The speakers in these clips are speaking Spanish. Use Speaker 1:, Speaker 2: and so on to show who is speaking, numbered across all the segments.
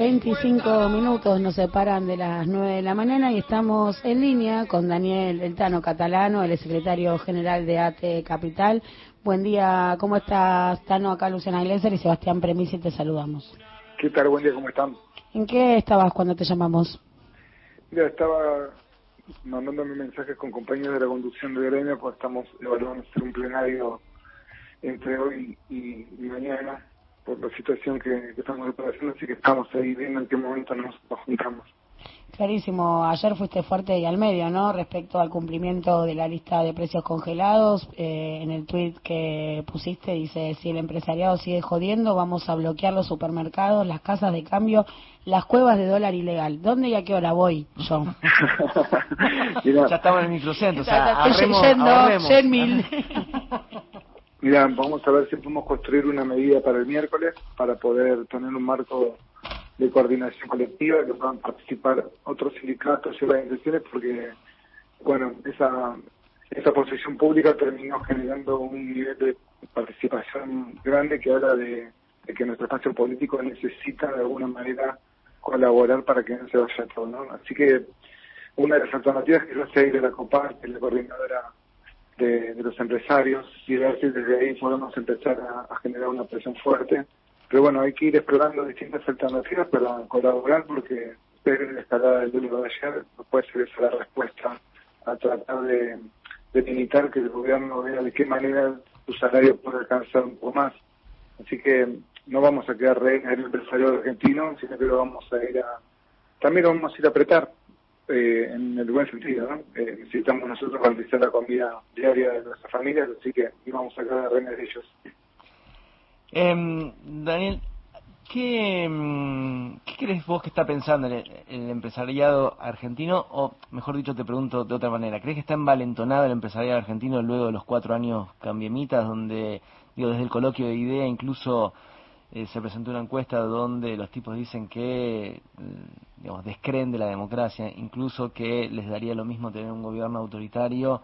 Speaker 1: 25 minutos nos separan de las 9 de la mañana y estamos en línea con Daniel Eltano Catalano, el secretario general de ATE Capital. Buen día, ¿cómo estás, Tano? Acá Luciana Iglesias y Sebastián Premisi, te saludamos.
Speaker 2: ¿Qué tal? Buen día, ¿cómo están?
Speaker 1: ¿En qué estabas cuando te llamamos?
Speaker 2: Mira, estaba mandándome mensajes con compañeros de la conducción de gremio, pues estamos evaluando hacer un plenario entre hoy y mañana por la situación que, estamos operación, así que estamos ahí viendo en qué momento nos, juntamos.
Speaker 1: Clarísimo, ayer fuiste fuerte y al medio, ¿no? Respecto al cumplimiento de la lista de precios congelados, eh, en el tweet que pusiste dice, si el empresariado sigue jodiendo, vamos a bloquear los supermercados, las casas de cambio, las cuevas de dólar ilegal. ¿Dónde y a qué hora voy yo?
Speaker 3: ya estamos en el microcentro, o sea,
Speaker 2: Mira, vamos a ver si podemos construir una medida para el miércoles para poder tener un marco de coordinación colectiva que puedan participar otros sindicatos y organizaciones porque, bueno, esa, esa posición pública terminó generando un nivel de participación grande que habla de, que nuestro espacio político necesita de alguna manera colaborar para que no se vaya todo, ¿no? Así que una de las alternativas que yo sé de la COPAR, que es la coordinadora de, los empresarios y ver si desde ahí podemos empezar a, generar una presión fuerte. Pero bueno, hay que ir explorando distintas alternativas para colaborar porque ver la escalada del dólar de ayer no puede ser esa la respuesta a tratar de, limitar que el gobierno vea de qué manera su salario puede alcanzar un poco más. Así que no vamos a quedar rey en el empresario argentino, sino que lo vamos a ir a... También lo vamos a ir a apretar eh, en el buen sentido, ¿no? Eh, necesitamos nosotros garantizar la comida diaria de nuestras familias, así que íbamos a quedar reines de ellos.
Speaker 3: Eh, Daniel, ¿qué, mm, ¿qué crees vos que está pensando el, el, empresariado argentino? O, mejor dicho, te pregunto de otra manera, ¿crees que está envalentonado el empresariado argentino luego de los cuatro años cambiemitas, donde, digo, desde el coloquio de idea incluso eh, se presentó una encuesta donde los tipos dicen que mm, digamos, descreen de la democracia, incluso que les daría lo mismo tener un gobierno autoritario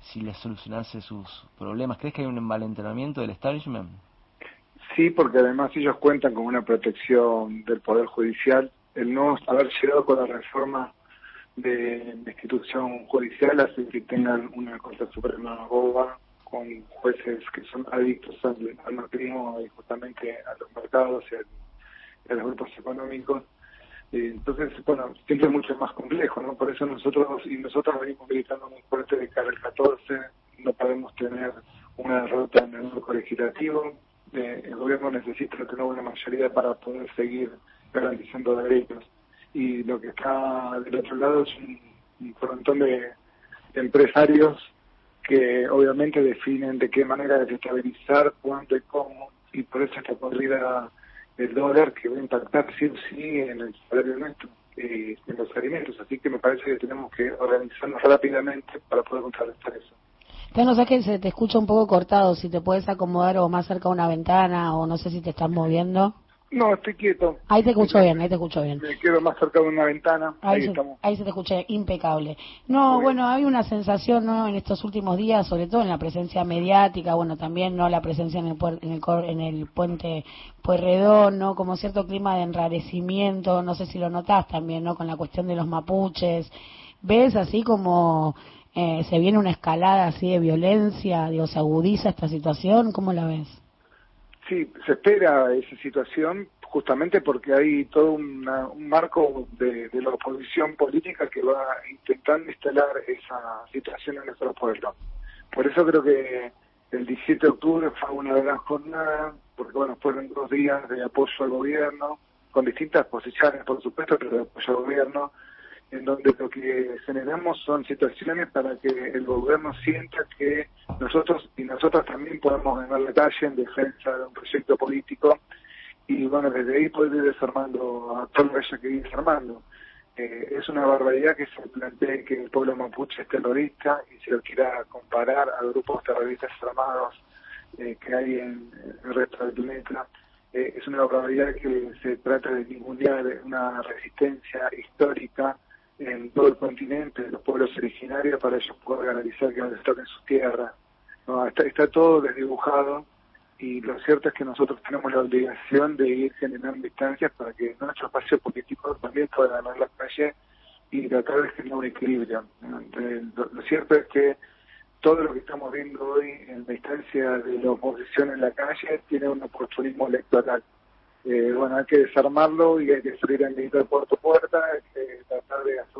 Speaker 3: si les solucionase sus problemas. ¿Crees que hay un envalentonamiento del establishment?
Speaker 2: Sí, porque además ellos cuentan con una protección del Poder Judicial. El no haber llegado con la reforma de la institución judicial hace que tengan una Corte Suprema boba, con jueces que son adictos al, al y justamente a los mercados y a, los grupos económicos. Entonces, bueno, siempre es mucho más complejo, ¿no? Por eso nosotros y nosotros venimos gritando muy fuerte de cara al 14, no podemos tener una derrota en el marco legislativo, eh, el gobierno necesita tener una mayoría para poder seguir garantizando derechos. Y lo que está del otro lado es un, un montón de empresarios que obviamente definen de qué manera desestabilizar, cuánto y cómo, y por eso esta corrida del dólar que va a impactar sí o sí en el salario nuestro, eh, en los alimentos. Así que me parece que tenemos que organizarnos rápidamente para poder contrarrestar eso.
Speaker 1: No sé que se te escucha un poco cortado, si te puedes acomodar o más cerca a una ventana o no sé si te estás moviendo.
Speaker 2: No, estoy quieto.
Speaker 1: Ahí te escucho bien, ahí te escucho bien.
Speaker 2: Me quedo más cerca de una ventana.
Speaker 1: Ahí, se, estamos. Ahí se te escucha impecable. No, bueno, hay una sensación, ¿no? En estos últimos días, sobre todo en la presencia mediática, bueno, también, ¿no? La presencia en el, en el, en el puente Pueyrredón, ¿no? Como cierto clima de enrarecimiento, no sé si lo notás también, ¿no? Con la cuestión de los mapuches. ¿Ves así como eh, se viene una escalada así de violencia, digo, se agudiza esta situación? ¿Cómo la ves?
Speaker 2: Sí, se espera esa situación justamente porque hay todo un marco de, la oposición política que va intentando instalar esa situación en nuestro pueblo. Por eso creo que el 17 de octubre fue una gran jornada, porque bueno, fueron dos días de apoyo al gobierno, con distintas posiciones, por supuesto, pero de apoyo al gobierno, en donde lo que generamos son situaciones para que el gobierno sienta que nosotros y nosotros también podemos ganar la calle en defensa de un proyecto político y bueno, desde ahí puede ir desarmando a todo eso que ir desarmando. Eh, es una barbaridad que se plantee que el pueblo mapuche es terrorista y se lo quiera comparar a grupos terroristas armados eh, que hay en, el resto del planeta. Eh, es una barbaridad que se trata de ningunear una resistencia histórica en todo el continente, los pueblos originarios, para ellos poder garantizar que no les toquen sus tierras. No, está, está todo desdibujado y lo cierto es que nosotros tenemos la obligación de ir generando instancias para que nuestro espacio político también pueda ganar la calle y tratar de generar un equilibrio. lo, cierto es que todo lo que estamos viendo hoy en la instancia de la oposición en la calle tiene un oportunismo electoral. Eh, bueno, hay que desarmarlo y hay que salir a militar puerta a puerta, que tratar de hacer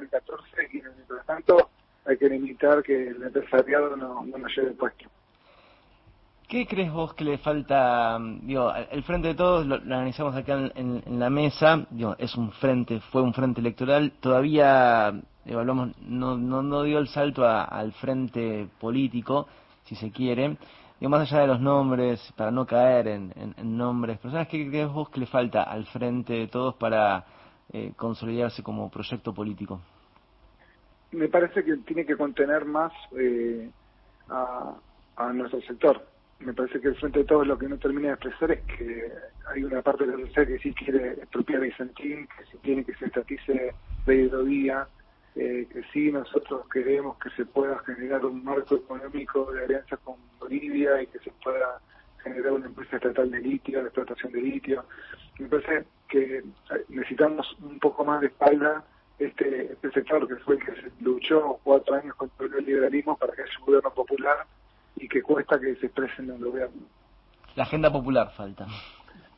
Speaker 2: el 14 y mientras tanto hay que limitar que el empresariado no, no nos lleve puesto.
Speaker 3: ¿Qué crees vos que le falta? Digo, el Frente de Todos, lo, analizamos acá en, la mesa, digo, es un frente, fue un frente electoral, todavía, evaluamos, no, no, no dio el salto al frente político, si se quiere. Digo, más allá de los nombres, para no caer en, nombres personas, ¿qué crees vos que le falta al Frente de Todos para eh, consolidarse como proyecto político?
Speaker 2: Me parece que tiene que contener más eh, a, a nuestro sector me parece que el Frente de Todos lo que no termina de expresar es que hay una parte de la que sí quiere expropiar Vicentín, que sí tiene que se estatice la hidrovía, eh, que sí nosotros queremos que se pueda generar un marco económico de alianza con Bolivia y que se pueda generar una empresa estatal de litio, de explotación de litio. Me parece que necesitamos un poco más de espalda este, este sector que fue el que se luchó cuatro años contra el liberalismo para que haya un gobierno popular y que cuesta que se expresen en el gobierno.
Speaker 3: La agenda popular falta.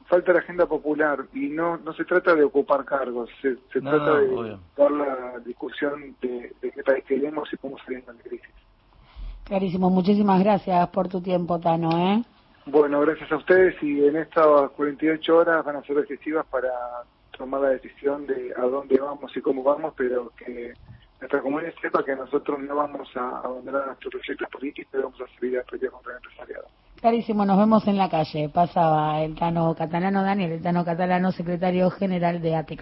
Speaker 2: Falta la agenda popular y no no se trata de ocupar cargos, se, trata de dar la discusión de, qué país queremos y cómo salir de la crisis.
Speaker 1: Clarísimo, muchísimas gracias por tu tiempo, Tano. ¿eh?
Speaker 2: Bueno, gracias a ustedes y en estas 48 horas van a ser decisivas para tomar la decisión de a dónde vamos y cómo vamos, pero que nuestra comunidad sepa que nosotros no vamos a abandonar nuestros proyectos políticos y vamos a seguir a pelear contra el empresariado.
Speaker 1: Clarísimo, nos vemos en la calle. Pasaba el Tano Catalano Daniel, el Tano Catalano, secretario general de ATEC.